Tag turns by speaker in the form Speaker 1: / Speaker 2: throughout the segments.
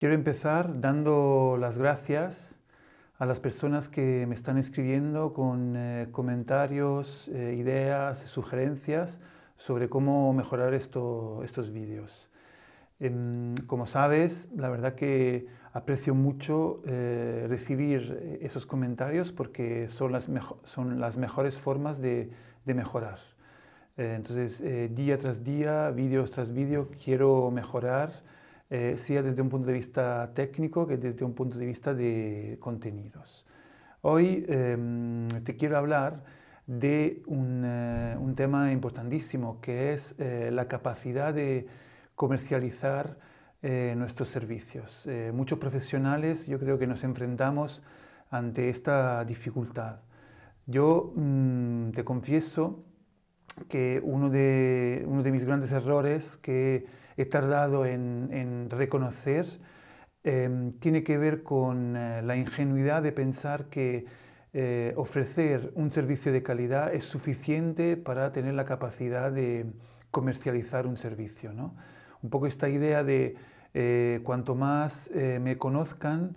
Speaker 1: Quiero empezar dando las gracias a las personas que me están escribiendo con eh, comentarios, eh, ideas, sugerencias sobre cómo mejorar estos vídeos. Em, como sabes, la verdad que aprecio mucho eh, recibir esos comentarios porque son las, son las mejores formas de, de mejorar. entonces, día tras día, vídeo tras vídeo, quiero mejorar eh, sea desde un punto de vista técnico que desde un punto de vista de contenidos. Hoy em, te quiero hablar de un, eh, un, tema importantísimo que es eh, la capacidad de comercializar nuestros servicios. muchos profesionales yo creo que nos enfrentamos ante esta dificultad. Yo mm, te confieso que uno de, uno de mis grandes errores que he tardado en, reconocer em, tiene que ver con eh, la ingenuidad de pensar que eh, ofrecer un servicio de calidad es suficiente para tener la capacidad de comercializar un servicio. ¿no? Un poco esta idea de eh, cuanto más me conozcan,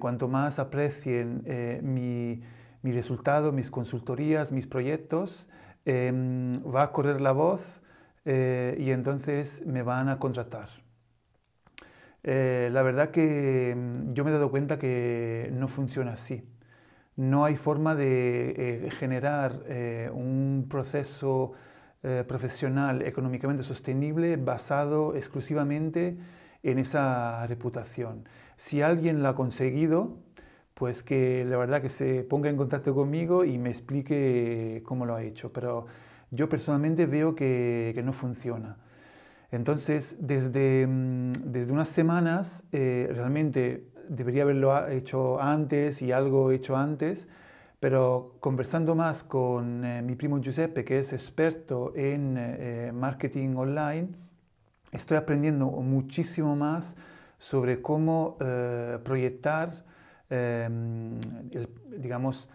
Speaker 1: cuanto más aprecien mi, mi, resultado, mis consultorías, mis proyectos, em, va a correr la voz eh, y entonces me van a contratar. Eh, la verdad que mm, yo me he dado cuenta que no funciona así. No hay forma de eh, generar un proceso profesional económicamente sostenible basado exclusivamente en esa reputación. Si alguien la ha conseguido, pues que la verdad que se ponga en contacto conmigo y me explique cómo lo ha hecho. Pero yo personalmente veo que, no funciona. Entonces, desde, mm, desde unas semanas, eh, realmente debería haberlo hecho antes y algo hecho antes, pero conversando más con eh, mi primo Giuseppe, que es experto en eh, marketing online, estoy aprendiendo muchísimo más sobre cómo proyectar, digamos,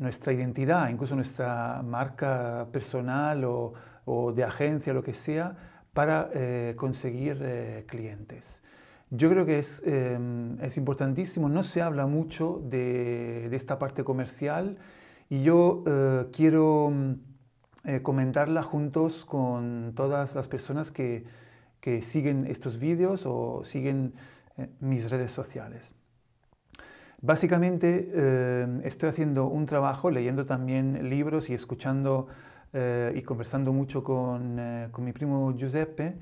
Speaker 1: nuestra identidad, incluso nuestra marca personal o, de agencia, lo que sea, para eh, conseguir eh, clientes. Yo creo que es, em, es, importantísimo, no se habla mucho de, esta parte comercial y yo eh, quiero comentarla juntos con todas las personas que, que siguen estos vídeos o siguen mis redes sociales. Básicamente eh, estoy haciendo un trabajo, leyendo también libros y escuchando eh, y conversando mucho con, eh, con mi primo Giuseppe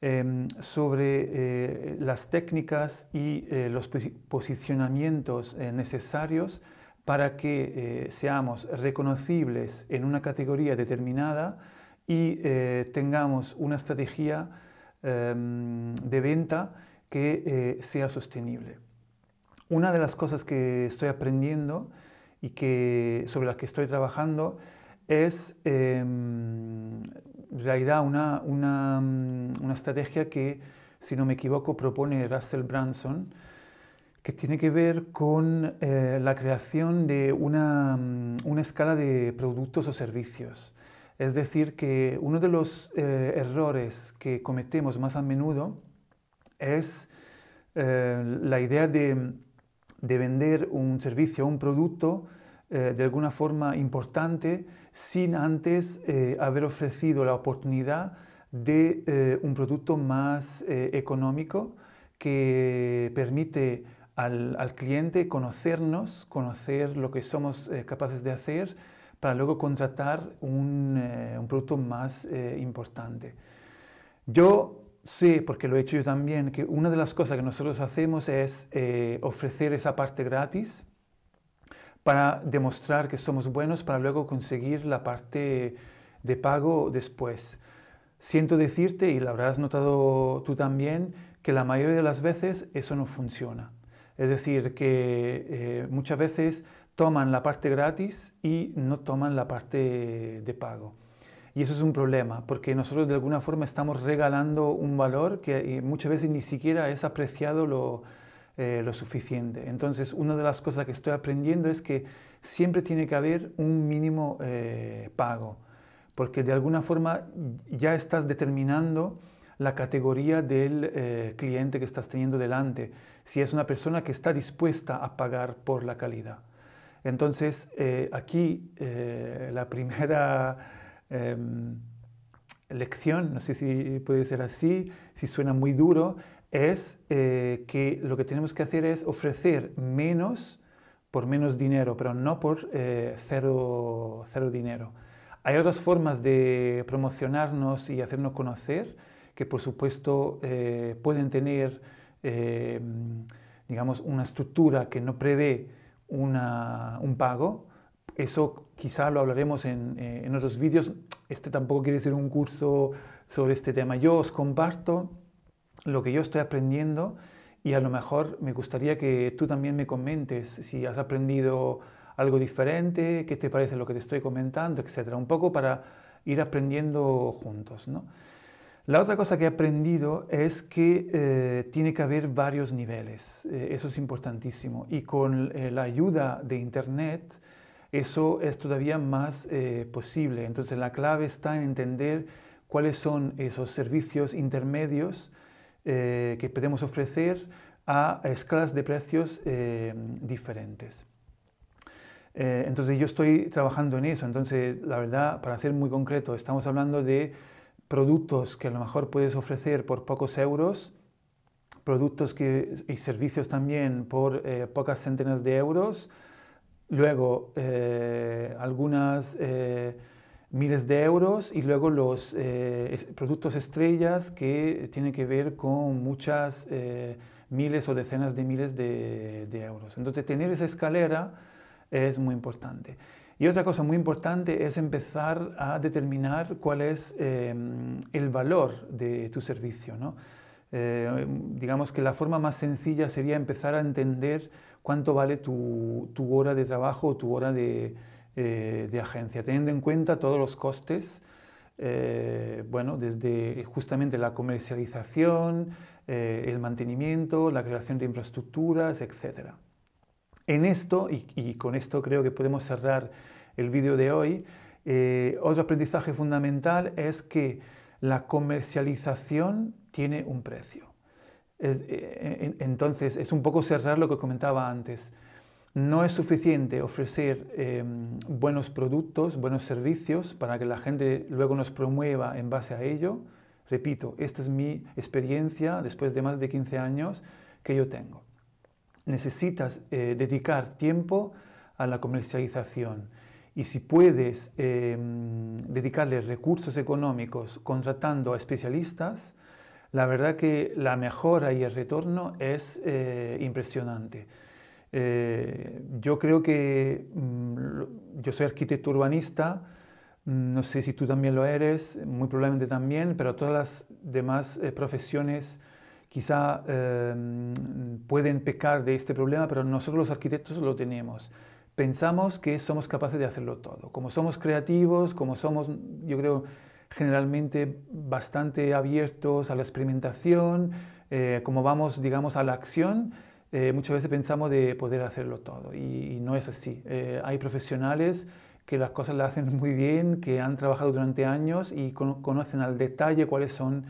Speaker 1: em, sobre las técnicas y los posicionamientos necesarios para que seamos reconocibles en una categoría determinada y tengamos una estrategia em, de venta que sea sostenible. Una de las cosas que estoy aprendiendo y que, sobre las que estoy trabajando es em, en realidad una, una, estrategia que, si no me equivoco, propone Russell Branson, que tiene que ver con eh, la creación de una, una, escala de productos o servicios. Es decir, que uno de los eh, errores que cometemos más a menudo es eh, la idea de de vender un servicio o un producto eh, de alguna forma importante sin antes eh, haber ofrecido la oportunidad de eh, un producto más económico que permite al, cliente conocernos, conocer lo que somos capaces de hacer para luego contratar un, un producto más importante. Yo sé, porque lo he hecho yo también, que una de las cosas que nosotros hacemos es eh, ofrecer esa parte gratis para demostrar que somos buenos para luego conseguir la parte de pago después. Siento decirte, y lo habrás notado tú también, que la mayoría de las veces eso no funciona. Es decir, que eh, muchas veces toman la parte gratis y no toman la parte de pago. Y eso es un problema, porque nosotros de alguna forma estamos regalando un valor que eh, muchas veces ni siquiera es apreciado lo, eh, lo suficiente. Entonces, una de las cosas que estoy aprendiendo es que siempre tiene que haber un mínimo eh, pago, porque de alguna forma ya estás determinando la categoría del cliente que estás teniendo delante, si es una persona que está dispuesta a pagar por la calidad. Entonces, aquí la primera em, lección, no sé si puede ser así, si suena muy duro, es que lo que tenemos que hacer es ofrecer menos por menos dinero, pero no por cero, cero dinero. Hay otras formas de promocionarnos y hacernos conocer que por supuesto eh, pueden tener, eh, digamos, una estructura que no prevé un pago. Eso quizá lo hablaremos en, eh, en otros vídeos. Este tampoco quiere ser un curso sobre este tema. Yo os comparto lo que yo estoy aprendiendo y a lo mejor me gustaría que tú también me comentes si has aprendido algo diferente, qué te parece lo que te estoy comentando, etcétera, un poco para ir aprendiendo juntos. ¿no? La otra cosa que he aprendido es que eh, tiene que haber varios niveles, eh, eso es importantísimo, y con la ayuda de Internet eso es todavía más posible. Entonces la clave está en entender cuáles son esos servicios intermedios que podemos ofrecer a escalas de precios diferentes. Eh, entonces yo estoy trabajando en eso. Entonces, la verdad, para ser muy concreto, estamos hablando de productos que a lo mejor puedes ofrecer por pocos euros, productos que, y servicios también por eh, pocas centenas de euros, luego eh, algunas miles de euros y luego los productos estrellas que tienen que ver con muchas miles o decenas de miles de, de euros. Entonces, tener esa escalera es muy importante. Y otra cosa muy importante es empezar a determinar cuál es el valor de tu servicio. ¿no? Eh, digamos que la forma más sencilla sería empezar a entender cuánto vale tu, hora de trabajo o tu hora de, eh, de, agencia, teniendo en cuenta todos los costes, eh, bueno, desde justamente la comercialización, el mantenimiento, la creación de infraestructuras, etcétera. En esto, y, con esto creo que podemos cerrar el vídeo de hoy, eh, otro aprendizaje fundamental es que la comercialización tiene un precio. Eh, entonces, es un poco cerrar lo que comentaba antes. No es suficiente ofrecer em, buenos productos, buenos servicios para que la gente luego nos promueva en base a ello. Repito, esta es mi experiencia después de más de 15 años que yo tengo necesitas eh, dedicar tiempo a la comercialización. Y si puedes em, dedicarle recursos económicos contratando a especialistas, la verdad que la mejora y el retorno es eh, impresionante. Eh, yo creo que mm, yo soy arquitecto urbanista, mm, no sé si tú también lo eres, muy probablemente también, pero todas las demás profesiones quizá em, pueden pecar de este problema, pero nosotros los arquitectos lo tenemos. Pensamos que somos capaces de hacerlo todo. Como somos creativos, como somos, yo creo, generalmente bastante abiertos a la experimentación, eh, como vamos, digamos, a la acción, eh, muchas veces pensamos de poder hacerlo todo y, no es así. Eh, hay profesionales que las cosas las hacen muy bien, que han trabajado durante años y conocen al detalle cuáles son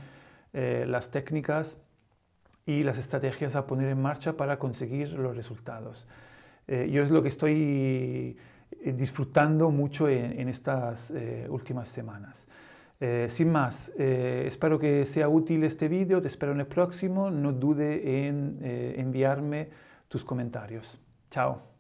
Speaker 1: las técnicas y las estrategias a poner en marcha para conseguir los resultados. Eh, yo es lo que estoy eh, disfrutando mucho en, estas eh, últimas semanas. Sin más, espero que sea útil este vídeo, te espero en el próximo, no dude en enviarme tus comentarios. Chao.